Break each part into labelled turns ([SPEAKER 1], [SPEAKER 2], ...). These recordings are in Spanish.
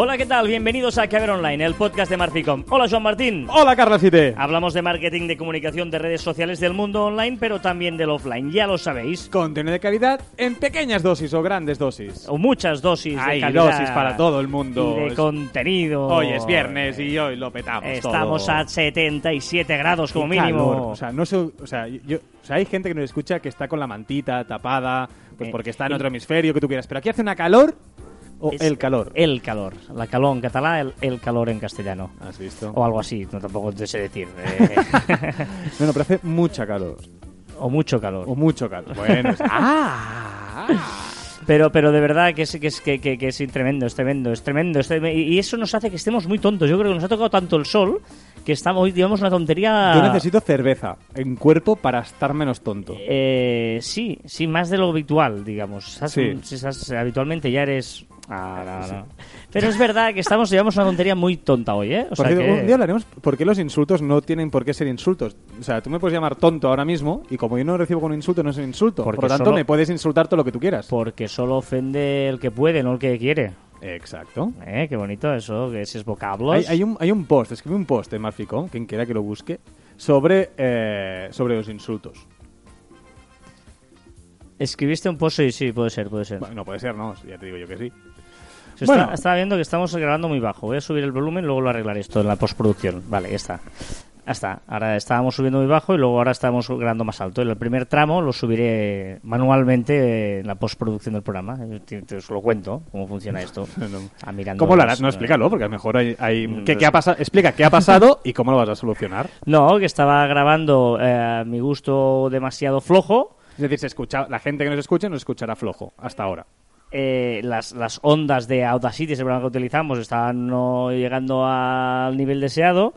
[SPEAKER 1] Hola, ¿qué tal? Bienvenidos a Caber Online, el podcast de Marficom. Hola, Joan Martín.
[SPEAKER 2] Hola, Carla Cite.
[SPEAKER 1] Hablamos de marketing, de comunicación, de redes sociales del mundo online, pero también del offline, ya lo sabéis.
[SPEAKER 2] Contenido de calidad en pequeñas dosis o grandes dosis.
[SPEAKER 1] O muchas dosis
[SPEAKER 2] Hay
[SPEAKER 1] de calidad.
[SPEAKER 2] dosis para todo el mundo.
[SPEAKER 1] Y de
[SPEAKER 2] Es-
[SPEAKER 1] contenido.
[SPEAKER 2] Hoy es viernes y hoy lo petamos
[SPEAKER 1] Estamos
[SPEAKER 2] todo.
[SPEAKER 1] a 77 grados como
[SPEAKER 2] Qué
[SPEAKER 1] mínimo.
[SPEAKER 2] calor. O sea, no sé, o sea, yo, o sea, hay gente que nos escucha que está con la mantita tapada, pues
[SPEAKER 1] Eh,
[SPEAKER 2] porque está en otro hemisferio que tú quieras, pero aquí hace una calor o
[SPEAKER 1] Es
[SPEAKER 2] el calor.
[SPEAKER 1] El calor. La calor en catalán, el, el calor en castellano.
[SPEAKER 2] ¿Has visto?
[SPEAKER 1] O algo así, no tampoco te sé decir. eh,
[SPEAKER 2] No, no, pero hace mucha calor.
[SPEAKER 1] o mucho calor.
[SPEAKER 2] O mucho calor. Bueno, es- ¡Ah!
[SPEAKER 1] Pero, pero de verdad que es, que es, que, que- que es tremendo, es tremendo, es tremendo. es tremendo. Y eso nos hace que estemos muy tontos. Yo creo que nos ha tocado tanto el sol que estamos hoy, digamos, una tontería.
[SPEAKER 2] Yo necesito cerveza en cuerpo para estar menos tonto.
[SPEAKER 1] Eh, sí, sí, más de lo habitual, digamos.
[SPEAKER 2] Sí.
[SPEAKER 1] habitualmente ya eres. Ah, no, no. Pero es verdad que estamos, llevamos una tontería muy tonta hoy, ¿eh? O
[SPEAKER 2] Por
[SPEAKER 1] sea
[SPEAKER 2] cierto,
[SPEAKER 1] que-
[SPEAKER 2] Un día hablaremos por qué los insultos no tienen por qué ser insultos. O sea, tú me puedes llamar tonto ahora mismo y como yo no recibo con un insulto, no es un insulto.
[SPEAKER 1] Porque
[SPEAKER 2] por lo tanto,
[SPEAKER 1] solo-
[SPEAKER 2] me puedes insultar todo lo que tú quieras.
[SPEAKER 1] Porque solo ofende el que puede, no el que quiere.
[SPEAKER 2] Exacto.
[SPEAKER 1] ¿Eh? Qué bonito eso, que esos vocablos.
[SPEAKER 2] Hay, hay un, hay un post, escribí un post en Marficom, quien quiera que lo busque, sobre, eh, sobre los insultos.
[SPEAKER 1] Escribiste un post, sí, sí, puede ser, puede ser.
[SPEAKER 2] Bueno, no puede ser, no, ya te digo yo que sí.
[SPEAKER 1] Se
[SPEAKER 2] Bueno.
[SPEAKER 1] está- estaba viendo que estamos grabando muy bajo. Voy a subir el volumen, luego lo arreglaré esto en la postproducción. Vale, ya está. Ya está. Ahora estábamos subiendo muy bajo y luego ahora estamos grabando más alto. El primer tramo lo subiré manualmente en la postproducción del programa. Eh, Te, te os lo cuento cómo funciona esto. Ah, mirando
[SPEAKER 2] ¿Cómo lo harás? No, explícalo, porque a lo mejor hay... hay-
[SPEAKER 1] Mm,
[SPEAKER 2] ¿qué, qué ha pasado? Explica qué ha pasado y cómo lo vas a solucionar.
[SPEAKER 1] No, que estaba grabando eh, a mi gusto demasiado flojo.
[SPEAKER 2] Es decir, se escucha, la gente que nos escuche nos escuchará flojo, hasta ahora.
[SPEAKER 1] Eh, las, las ondas de Audacity, ese programa que utilizamos, estaban no llegando al nivel deseado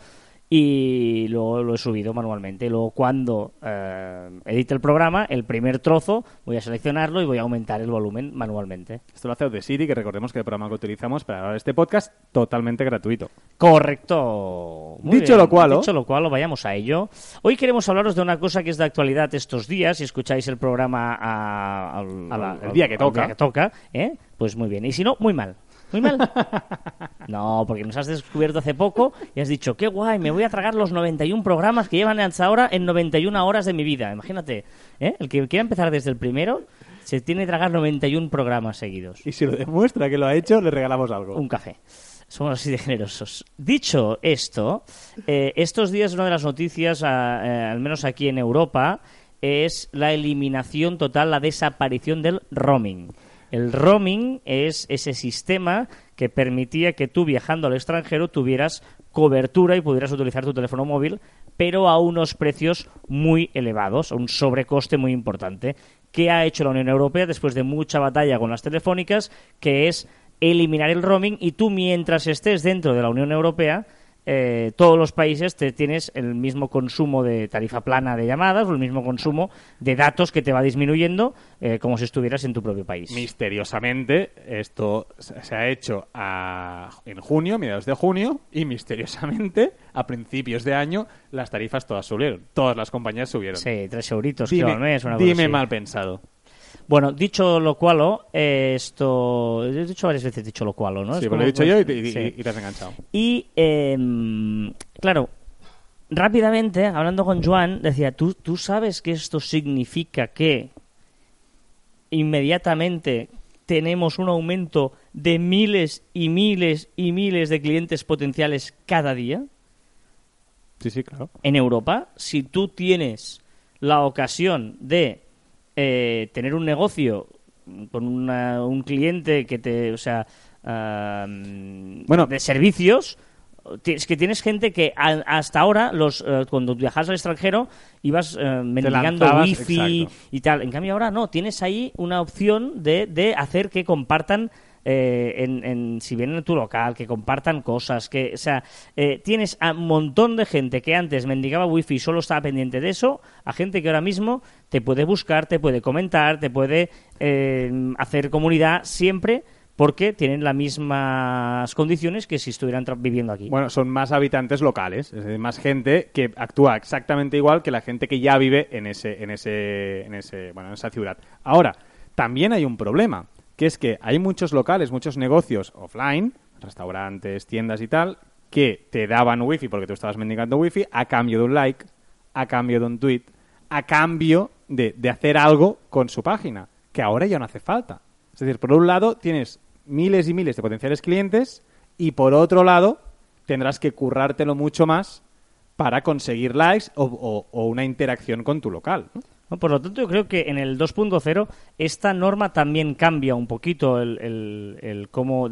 [SPEAKER 1] y luego lo he subido manualmente. Luego cuando eh, edite el programa, el primer trozo, voy a seleccionarlo y voy a aumentar el volumen manualmente.
[SPEAKER 2] Esto lo hace Audacity, que recordemos que el programa que utilizamos para grabar este podcast totalmente gratuito.
[SPEAKER 1] Correcto. Muy
[SPEAKER 2] Dicho
[SPEAKER 1] bien.
[SPEAKER 2] lo cual, ¿o?
[SPEAKER 1] Dicho lo cual, vayamos a ello. Hoy queremos hablaros de una cosa que es de actualidad estos días. Si escucháis el programa a-
[SPEAKER 2] la- el día que toca.
[SPEAKER 1] que toca, ¿eh? pues muy bien. Y si no, muy mal. Muy mal. No, porque nos has descubierto hace poco y has dicho, qué guay, me voy a tragar los 91 programas que llevan hasta ahora en 91 horas de mi vida. Imagínate, ¿eh? el que quiera empezar desde el primero se tiene que tragar 91 programas seguidos
[SPEAKER 2] Y si lo demuestra que lo ha hecho, le regalamos algo.
[SPEAKER 1] un café. Somos así de generosos. Dicho esto, eh, estos días una de las noticias, a- eh, al menos aquí en Europa, es la eliminación total, la desaparición del roaming. El roaming es ese sistema que permitía que tú viajando al extranjero tuvieras cobertura y pudieras utilizar tu teléfono móvil, pero a unos precios muy elevados, a un sobrecoste muy importante. ¿Qué ha hecho la Unión Europea después de mucha batalla con las telefónicas? Que es eliminar el roaming y tú mientras estés dentro de la Unión Europea eh, todos los países te tienes el mismo consumo de tarifa plana de llamadas o el mismo consumo de datos que te va disminuyendo eh, como si estuvieras en tu propio país.
[SPEAKER 2] Misteriosamente, esto se ha hecho a- en junio, mediados de junio, y misteriosamente, a principios de año, las tarifas todas subieron. Todas las compañías subieron.
[SPEAKER 1] Sí, tres euritos
[SPEAKER 2] dime
[SPEAKER 1] creo, al mes, una cosa así.
[SPEAKER 2] mal pensado.
[SPEAKER 1] Bueno, dicho lo cual, eh, esto... He dicho varias veces dicho lo cual, ¿no?
[SPEAKER 2] sí,
[SPEAKER 1] Es
[SPEAKER 2] pues lo he dicho yo y, te- y-
[SPEAKER 1] Sí.
[SPEAKER 2] y te has enganchado.
[SPEAKER 1] Y, em, claro, rápidamente, hablando con Joan, decía, ¿tú, tú sabes que esto significa que inmediatamente tenemos un aumento de miles y miles y miles de clientes potenciales cada día
[SPEAKER 2] Sí, sí, claro.
[SPEAKER 1] en Europa? Si tú tienes la ocasión de eh, tener un negocio con una- un cliente que te, o sea,
[SPEAKER 2] Bueno.
[SPEAKER 1] de servicios, es que tienes gente que a- hasta ahora, los eh, cuando viajas al extranjero, ibas eh, mendigando wifi
[SPEAKER 2] exacto.
[SPEAKER 1] y tal. En cambio ahora no, tienes ahí una opción de, de hacer que compartan eh, en, en- si vienen a tu local, que compartan cosas, que, o sea, eh, tienes a un montón de gente que antes mendigaba wifi y solo estaba pendiente de eso, a gente que ahora mismo te puede buscar, te puede comentar, te puede eh, hacer comunidad siempre porque tienen las mismas condiciones que si estuvieran viviendo aquí.
[SPEAKER 2] Bueno, son más habitantes locales, es decir, más gente que actúa exactamente igual que la gente que ya vive en ese, en ese, en ese, bueno, en esa ciudad. Ahora, también hay un problema, que es que hay muchos locales, muchos negocios offline, restaurantes, tiendas y tal, que te daban wifi porque tú estabas mendigando wifi a cambio de un like, a cambio de un tweet, a cambio de, de hacer algo con su página, que ahora ya no hace falta. Es decir, por un lado tienes miles y miles de potenciales clientes y por otro lado tendrás que currártelo mucho más para conseguir likes o, una interacción con tu local.
[SPEAKER 1] Por lo tanto, yo creo que en el 2.0 esta norma también cambia un poquito el, el- el cómo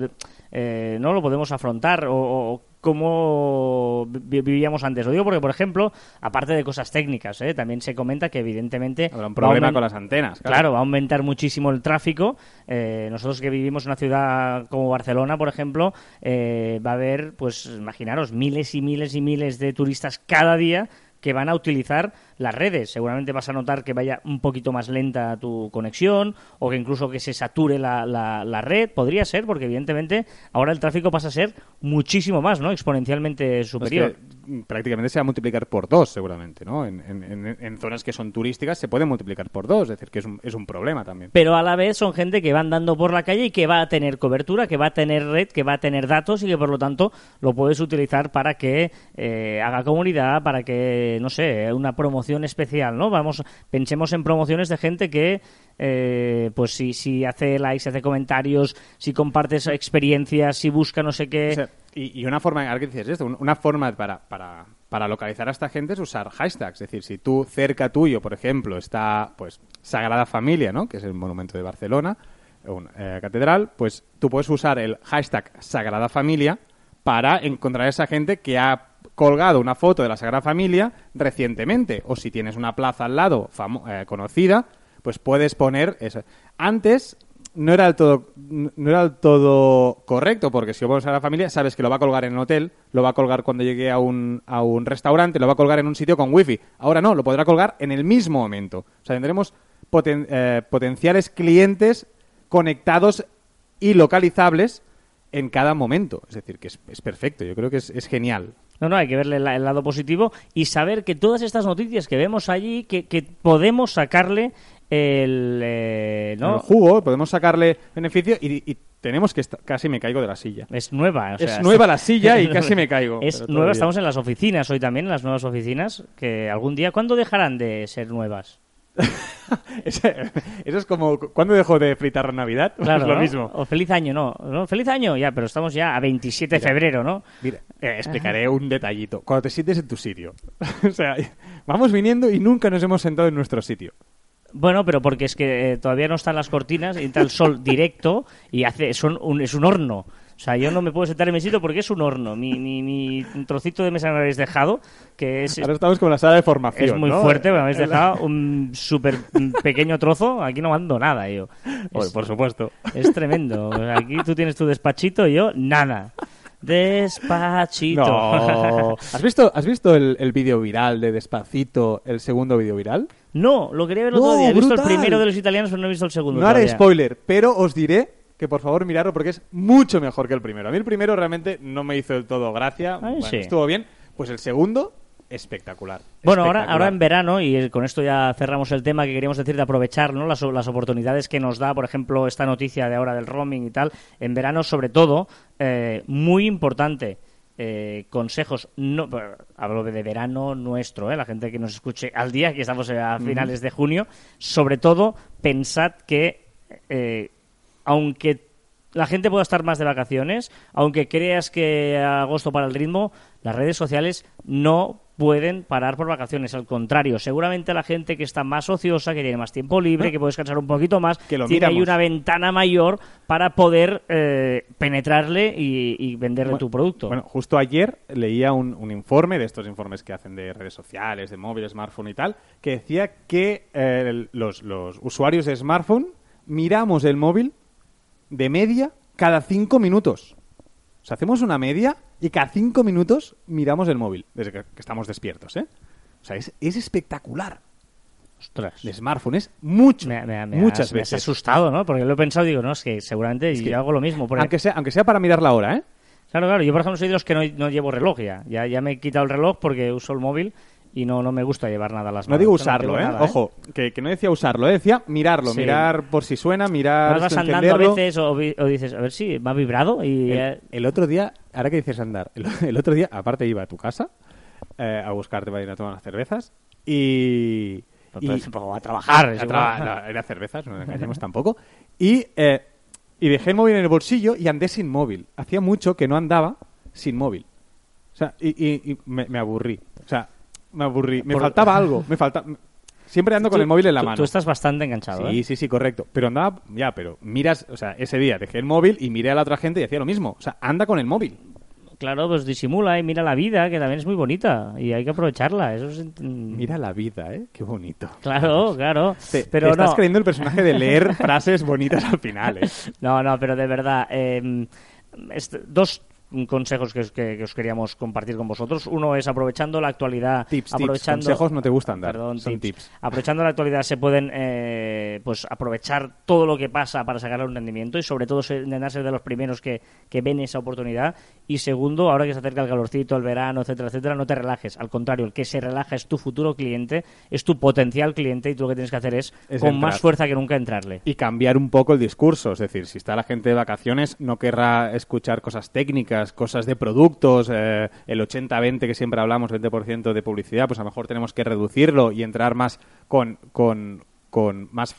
[SPEAKER 1] eh, no lo podemos afrontar o, o cómo vi- vivíamos antes. Lo digo porque, por ejemplo, aparte de cosas técnicas, ¿eh? también se comenta que evidentemente
[SPEAKER 2] Habrá un problema con las antenas.
[SPEAKER 1] Claro, va a aumentar muchísimo el tráfico. Eh, nosotros que vivimos en una ciudad como Barcelona, por ejemplo, eh, va a haber, pues, imaginaros, miles y miles y miles de turistas cada día que van a utilizar las redes. Seguramente vas a notar que vaya un poquito más lenta tu conexión o que incluso que se sature la, la- la red. Podría ser, porque evidentemente ahora el tráfico pasa a ser muchísimo más, ¿no? Exponencialmente
[SPEAKER 2] Es
[SPEAKER 1] superior.
[SPEAKER 2] que, prácticamente se va a multiplicar por dos, seguramente, ¿no? En, en- en- en zonas que son turísticas se puede multiplicar por dos, es decir, que es un, es un problema también.
[SPEAKER 1] pero a la vez son gente que va andando por la calle y que va a tener cobertura, que va a tener red, que va a tener datos y que por lo tanto lo puedes utilizar para que eh, haga comunidad, para que, no sé, una promoción especial, ¿no? Vamos, pensemos en promociones de gente que, eh, pues si, si hace likes, hace comentarios, si compartes experiencias, si busca no sé qué.
[SPEAKER 2] Y, y una forma, dices esto, un- una forma para, para, para localizar a esta gente es usar hashtags. Es decir, si tú cerca tuyo, por ejemplo, está pues Sagrada Familia, ¿no? que es el monumento de Barcelona, una eh, catedral, pues tú puedes usar el hashtag Sagrada Familia para encontrar a esa gente que ha colgado una foto de la Sagrada Familia recientemente. O si tienes una plaza al lado eh, conocida, pues puedes poner eso. Antes no era del todo no era del todo correcto porque si lo pones a la familia sabes que lo va a colgar en un hotel lo va a colgar cuando llegue a un, a un restaurante lo va a colgar en un sitio con wifi ahora no lo podrá colgar en el mismo momento o sea tendremos poten- eh, potenciales clientes conectados y localizables en cada momento es decir que es, es perfecto yo creo que es, es genial
[SPEAKER 1] No, no, hay que verle el lado positivo y saber que todas estas noticias que vemos allí, que, que podemos sacarle el... eh, ¿no?
[SPEAKER 2] el jugo podemos sacarle beneficio y, y tenemos que casi me caigo de la silla
[SPEAKER 1] Es nueva. o sea,
[SPEAKER 2] es nueva la silla y casi me caigo
[SPEAKER 1] Es nueva, estamos en las oficinas hoy también, en las nuevas oficinas, que algún día, ¿cuándo dejarán de ser nuevas?
[SPEAKER 2] Eso es como cuando dejó de fritar la Navidad.
[SPEAKER 1] Claro,
[SPEAKER 2] es lo
[SPEAKER 1] ¿no?
[SPEAKER 2] mismo.
[SPEAKER 1] O feliz año, no, no. Feliz año, ya, pero estamos ya a 27 de febrero, ¿no?
[SPEAKER 2] Mira, eh, explicaré un detallito. Cuando te sientes en tu sitio. o sea, vamos viniendo y nunca nos hemos sentado en nuestro sitio.
[SPEAKER 1] Bueno, pero porque es que eh, todavía no están las cortinas y entra el sol directo y hace son un, es un horno. O sea, yo no me puedo sentar en mi sitio porque es un horno. Mi, mi, mi trocito de mesa me habéis dejado, que es,
[SPEAKER 2] Ahora estamos con la sala de formación.
[SPEAKER 1] es muy
[SPEAKER 2] ¿no?
[SPEAKER 1] fuerte, me habéis dejado un súper pequeño trozo. Aquí no mando nada, yo.
[SPEAKER 2] Oye,
[SPEAKER 1] Es-
[SPEAKER 2] por supuesto.
[SPEAKER 1] Es tremendo. Aquí tú tienes tu despachito y yo nada. Despachito.
[SPEAKER 2] No. ¿Has visto, has visto el, el vídeo viral de Despacito, el segundo vídeo viral?
[SPEAKER 1] No, lo quería ver el
[SPEAKER 2] No,
[SPEAKER 1] otro día. He visto el primero de los italianos, pero no he visto el segundo.
[SPEAKER 2] No haré spoiler, pero os diré que por favor mirarlo porque es mucho mejor que el primero. A mí el primero realmente no me hizo del todo gracia.
[SPEAKER 1] Ay,
[SPEAKER 2] Bueno,
[SPEAKER 1] sí.
[SPEAKER 2] Estuvo bien. Pues el segundo, espectacular.
[SPEAKER 1] Bueno, ahora,
[SPEAKER 2] Espectacular.
[SPEAKER 1] ahora en verano, y con esto ya cerramos el tema que queríamos decir de aprovechar ¿no? las, las oportunidades que nos da, por ejemplo, esta noticia de ahora del roaming y tal. En verano, sobre todo, eh, muy importante. eh, consejos, no, hablo de verano nuestro, ¿eh? la gente que nos escuche al día, que estamos a finales de junio, sobre todo pensad que aunque la gente pueda estar más de vacaciones, aunque creas que agosto para el ritmo, las redes sociales no pueden parar por vacaciones. Al contrario, seguramente la gente que está más ociosa, que tiene más tiempo libre, que puede descansar un poquito más,
[SPEAKER 2] Que lo
[SPEAKER 1] tiene ahí una ventana mayor para poder eh, penetrarle y, y venderle tu producto.
[SPEAKER 2] Bueno, justo ayer leía un, un informe de estos informes que hacen de redes sociales, de móviles, smartphone y tal, que decía que eh, los, los usuarios de smartphone miramos el móvil de media cada cinco minutos. O sea, hacemos una media y cada cinco minutos miramos el móvil desde que, que estamos despiertos, ¿eh? O sea, es, es espectacular.
[SPEAKER 1] Ostras.
[SPEAKER 2] De smartphone es mucho,
[SPEAKER 1] Me, me- me
[SPEAKER 2] muchas
[SPEAKER 1] has, me has
[SPEAKER 2] veces.
[SPEAKER 1] asustado, ¿no? Porque lo he pensado y digo, no, es que seguramente
[SPEAKER 2] Es que-
[SPEAKER 1] yo hago lo mismo. porque-
[SPEAKER 2] Aunque sea, aunque sea para mirar la hora, ¿eh?
[SPEAKER 1] Claro, claro. Yo, por ejemplo, soy de los que no, no llevo reloj ya. ya. Ya me he quitado el reloj porque uso el móvil y no, no me gusta llevar nada a las
[SPEAKER 2] No
[SPEAKER 1] manos.
[SPEAKER 2] digo
[SPEAKER 1] Yo
[SPEAKER 2] usarlo, ¿eh?
[SPEAKER 1] nada,
[SPEAKER 2] Ojo, que, que no decía usarlo, ¿eh? decía mirarlo,
[SPEAKER 1] Sí.
[SPEAKER 2] mirar por si suena, mirar
[SPEAKER 1] Vas, andando a veces o, vi- o dices, a ver si me ha vibrado y...
[SPEAKER 2] El,
[SPEAKER 1] eh,
[SPEAKER 2] el otro día, ahora que dices andar, el, el otro día, aparte iba a tu casa eh, a buscarte para ir a tomar unas cervezas y... y-
[SPEAKER 1] a trabajar.
[SPEAKER 2] a tra- no, era cervezas, no nos engañemos tampoco. Y, eh, y dejé el móvil en el bolsillo y andé sin móvil. Hacía mucho que no andaba sin móvil. O sea, y, y- y me, me aburrí. O sea, me aburrí. Me
[SPEAKER 1] Por-
[SPEAKER 2] faltaba algo. Me falta... Siempre ando con el móvil en la
[SPEAKER 1] tú-
[SPEAKER 2] mano.
[SPEAKER 1] Tú estás bastante enganchado,
[SPEAKER 2] Sí,
[SPEAKER 1] ¿eh?
[SPEAKER 2] sí, sí, correcto. Pero andaba, ya, pero miras, o sea, ese día dejé el móvil y miré a la otra gente y decía lo mismo. O sea, anda con el móvil.
[SPEAKER 1] Claro, pues disimula y mira la vida, que también es muy bonita y hay que aprovecharla. Eso es...
[SPEAKER 2] Mira la vida, ¿eh? Qué bonito.
[SPEAKER 1] Claro, claro.
[SPEAKER 2] Te,
[SPEAKER 1] pero
[SPEAKER 2] te estás
[SPEAKER 1] no.
[SPEAKER 2] creyendo el personaje de leer frases bonitas al final, ¿eh?
[SPEAKER 1] No, no, pero de verdad, eh, este- dos consejos que, os- que- que os queríamos compartir con vosotros. Uno es aprovechando la actualidad.
[SPEAKER 2] Tips, tips.
[SPEAKER 1] aprovechando,
[SPEAKER 2] Consejos no te gustan dar,
[SPEAKER 1] Perdón,
[SPEAKER 2] son
[SPEAKER 1] tips.
[SPEAKER 2] tips.
[SPEAKER 1] Aprovechando la actualidad se pueden eh, pues aprovechar todo lo que pasa para sacarle un rendimiento y sobre todo intentar ser de los primeros que, que ven esa oportunidad. Y segundo, ahora que se acerca el calorcito, el verano, etcétera, etcétera, no te relajes. Al contrario, el que se relaja es tu futuro cliente, es tu potencial cliente y tú lo que tienes que hacer es,
[SPEAKER 2] Es
[SPEAKER 1] con
[SPEAKER 2] entrar.
[SPEAKER 1] más fuerza que nunca entrarle.
[SPEAKER 2] y cambiar un poco el discurso. Es decir, si está la gente de vacaciones, no querrá escuchar cosas técnicas, cosas de productos, eh, el 80-20 que siempre hablamos, 20% de publicidad, pues a lo mejor tenemos que reducirlo y entrar más con, con, con más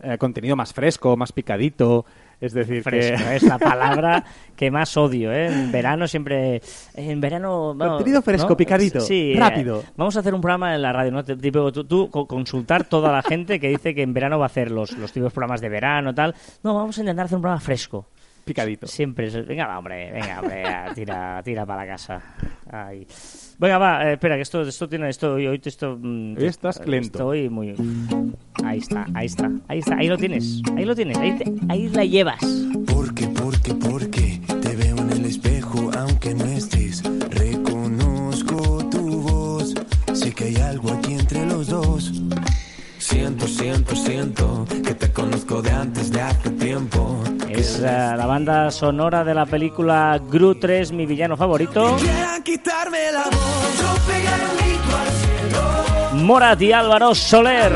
[SPEAKER 2] eh, contenido más fresco, más picadito. Es decir,
[SPEAKER 1] fresco,
[SPEAKER 2] que...
[SPEAKER 1] es la palabra que más odio, ¿eh? En verano siempre... En verano... bueno,
[SPEAKER 2] Contenido fresco, picadito,
[SPEAKER 1] sí,
[SPEAKER 2] rápido.
[SPEAKER 1] eh, vamos a hacer un programa en la radio, ¿no? Te- Tipo, tú, tú co- consultar toda la gente que dice que en verano va a hacer los, los típicos programas de verano tal. No, vamos a intentar hacer un programa fresco.
[SPEAKER 2] Picadito.
[SPEAKER 1] Siempre. es- Venga, va, hombre, venga, hombre, ya, tira, tira para la casa. Ahí. Venga, va, eh, espera, que esto, esto tiene esto hoy, esto, mm,
[SPEAKER 2] Hoy estás lento.
[SPEAKER 1] Estoy muy. Ahí está, ahí está, ahí está, ahí lo tienes, ahí lo tienes, ahí, te- ahí la llevas.
[SPEAKER 3] Porque, porque, porque te veo en el espejo aunque no estés. Reconozco tu voz. Sé que hay algo aquí entre los dos. Siento, siento, siento que te conozco de antes de hace tiempo.
[SPEAKER 1] Es eh, la banda sonora de la película Gru 3, mi villano favorito.
[SPEAKER 3] Quitarme la voz. Yo al cielo.
[SPEAKER 1] Morat y Álvaro Soler.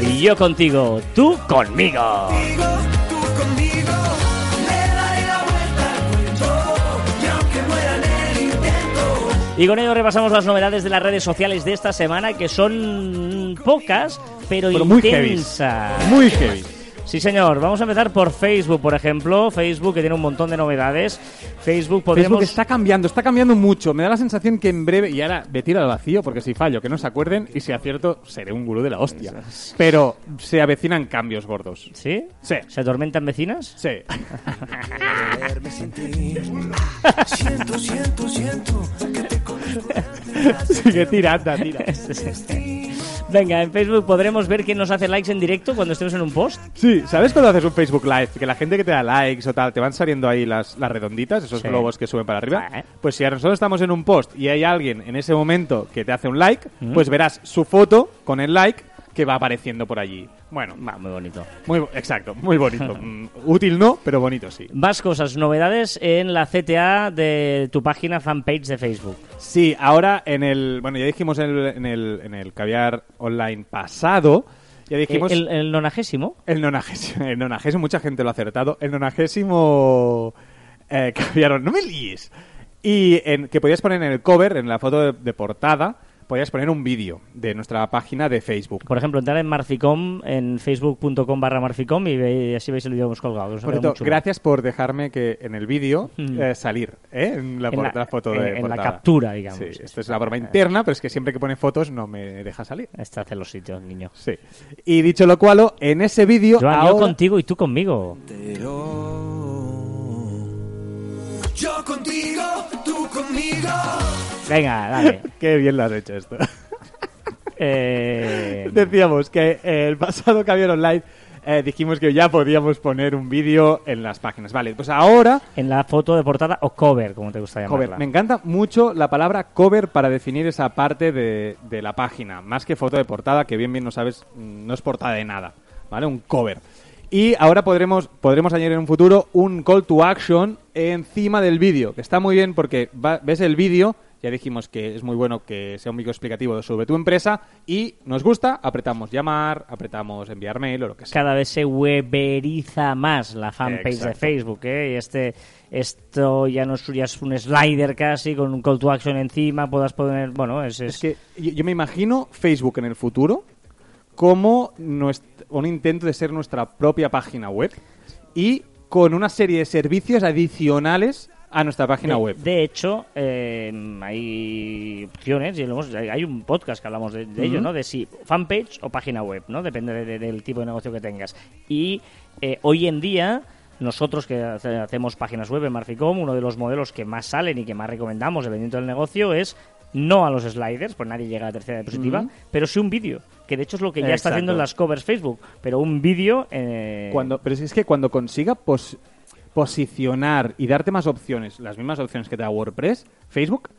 [SPEAKER 1] Y yo contigo, tú conmigo.
[SPEAKER 3] Y
[SPEAKER 1] con ello repasamos las novedades de las redes sociales de esta semana, que son pocas, pero,
[SPEAKER 2] Pero muy heavy.
[SPEAKER 1] intensas.
[SPEAKER 2] Muy heavy.
[SPEAKER 1] Sí, señor. Vamos a empezar por Facebook, por ejemplo. Facebook, que tiene un montón de novedades. Facebook, podemos...
[SPEAKER 2] Facebook está cambiando, está cambiando mucho. Me da la sensación que en breve, y ahora me tiro al vacío, porque si fallo, que no se acuerden, y si acierto, seré un gurú de la hostia. Pero se avecinan cambios gordos.
[SPEAKER 1] ¿Sí?
[SPEAKER 2] Sí.
[SPEAKER 1] ¿Se atormentan vecinas?
[SPEAKER 2] Sí.
[SPEAKER 3] Siento, siento, siento que te.
[SPEAKER 2] Sigue tirando, tira.
[SPEAKER 1] Venga, en Facebook podremos ver quién nos hace likes en directo cuando estemos en un post.
[SPEAKER 2] Sí, ¿sabes cuando haces un Facebook Live? Que la gente que te da likes o tal, te van saliendo ahí las, las redonditas, esos
[SPEAKER 1] Sí.
[SPEAKER 2] globos que suben para arriba.
[SPEAKER 1] Ah, ¿eh?
[SPEAKER 2] Pues si nosotros estamos en un post y hay alguien en ese momento que te hace un like,
[SPEAKER 1] Mm.
[SPEAKER 2] pues verás su foto con el like que va apareciendo por allí. Bueno,
[SPEAKER 1] Va, muy bonito.
[SPEAKER 2] muy exacto, muy bonito. Mm, Útil no, pero bonito sí.
[SPEAKER 1] Más cosas, novedades en la CTA de tu página fanpage de Facebook.
[SPEAKER 2] Sí, ahora en el. Bueno, ya dijimos en el, en el, en el caviar online pasado. Ya dijimos.
[SPEAKER 1] Eh, el, el nonagésimo.
[SPEAKER 2] El nonagésimo, el nonagésimo, mucha gente lo ha acertado. El nonagésimo eh, no me líes. Y en, que podías poner en el cover, en la foto de, de portada, podías poner un vídeo de nuestra página de Facebook.
[SPEAKER 1] Por ejemplo, entrar en Marficom, en facebook.com barra Marficom y, ve- y así veis el vídeo que hemos colgado.
[SPEAKER 2] Por cierto, gracias por dejarme que en el vídeo
[SPEAKER 1] Mm.
[SPEAKER 2] eh, salir ¿eh? en la,
[SPEAKER 1] En
[SPEAKER 2] por-
[SPEAKER 1] la-
[SPEAKER 2] la foto
[SPEAKER 1] en-
[SPEAKER 2] de
[SPEAKER 1] en la captura, digamos.
[SPEAKER 2] Sí, esto es la broma interna, pero es que siempre que pone fotos no me deja salir.
[SPEAKER 1] Está hace los sitios, niño.
[SPEAKER 2] Sí. Y dicho lo cual, en ese vídeo
[SPEAKER 1] Joan, yo
[SPEAKER 2] ahora-
[SPEAKER 1] contigo y tú conmigo.
[SPEAKER 3] Yo contigo, tú conmigo.
[SPEAKER 1] Venga, dale.
[SPEAKER 2] Qué bien lo has hecho esto.
[SPEAKER 1] Eh,
[SPEAKER 2] Decíamos que eh, el pasado Caviar Online eh, dijimos que ya podíamos poner un vídeo en las páginas. Vale, pues ahora,
[SPEAKER 1] en la foto de portada o cover, como te gusta llamarla.
[SPEAKER 2] cover. Me encanta mucho la palabra cover para definir esa parte de, de la página. Más que foto de portada, que bien bien no sabes, no es portada de nada. ¿Vale? Un cover. Y ahora podremos, podremos añadir en un futuro un call to action encima del vídeo, que está muy bien porque va- ves el vídeo ya dijimos que es muy bueno que sea un vídeo explicativo sobre tu empresa y nos gusta, apretamos llamar, apretamos enviar mail o lo que sea.
[SPEAKER 1] Cada vez se weberiza más la fanpage de. Facebook, ¿eh? Y este, esto ya no es, ya es un slider casi con un call to action encima, puedas poner, bueno, es, es-
[SPEAKER 2] Es que yo, yo me imagino Facebook en el futuro como un intento de ser nuestra propia página web y con una serie de servicios adicionales a nuestra página
[SPEAKER 1] de,
[SPEAKER 2] web.
[SPEAKER 1] de hecho, eh, hay opciones, y hemos- hay un podcast que hablamos de, de ello. ¿no? De si fanpage o página web, ¿no? Depende de- de- del tipo de negocio que tengas. Y eh, hoy en día, nosotros que hace- hacemos páginas web en Marficom, uno de los modelos que más salen y que más recomendamos, dependiendo del negocio, es no a los sliders, pues nadie llega a la tercera diapositiva, pero sí un vídeo, que de hecho es lo que ya está haciendo en las covers Facebook, pero un vídeo... eh,
[SPEAKER 2] Cuando, pero es que cuando consiga pos- posicionar y darte más opciones, las mismas opciones que te da WordPress, Facebook,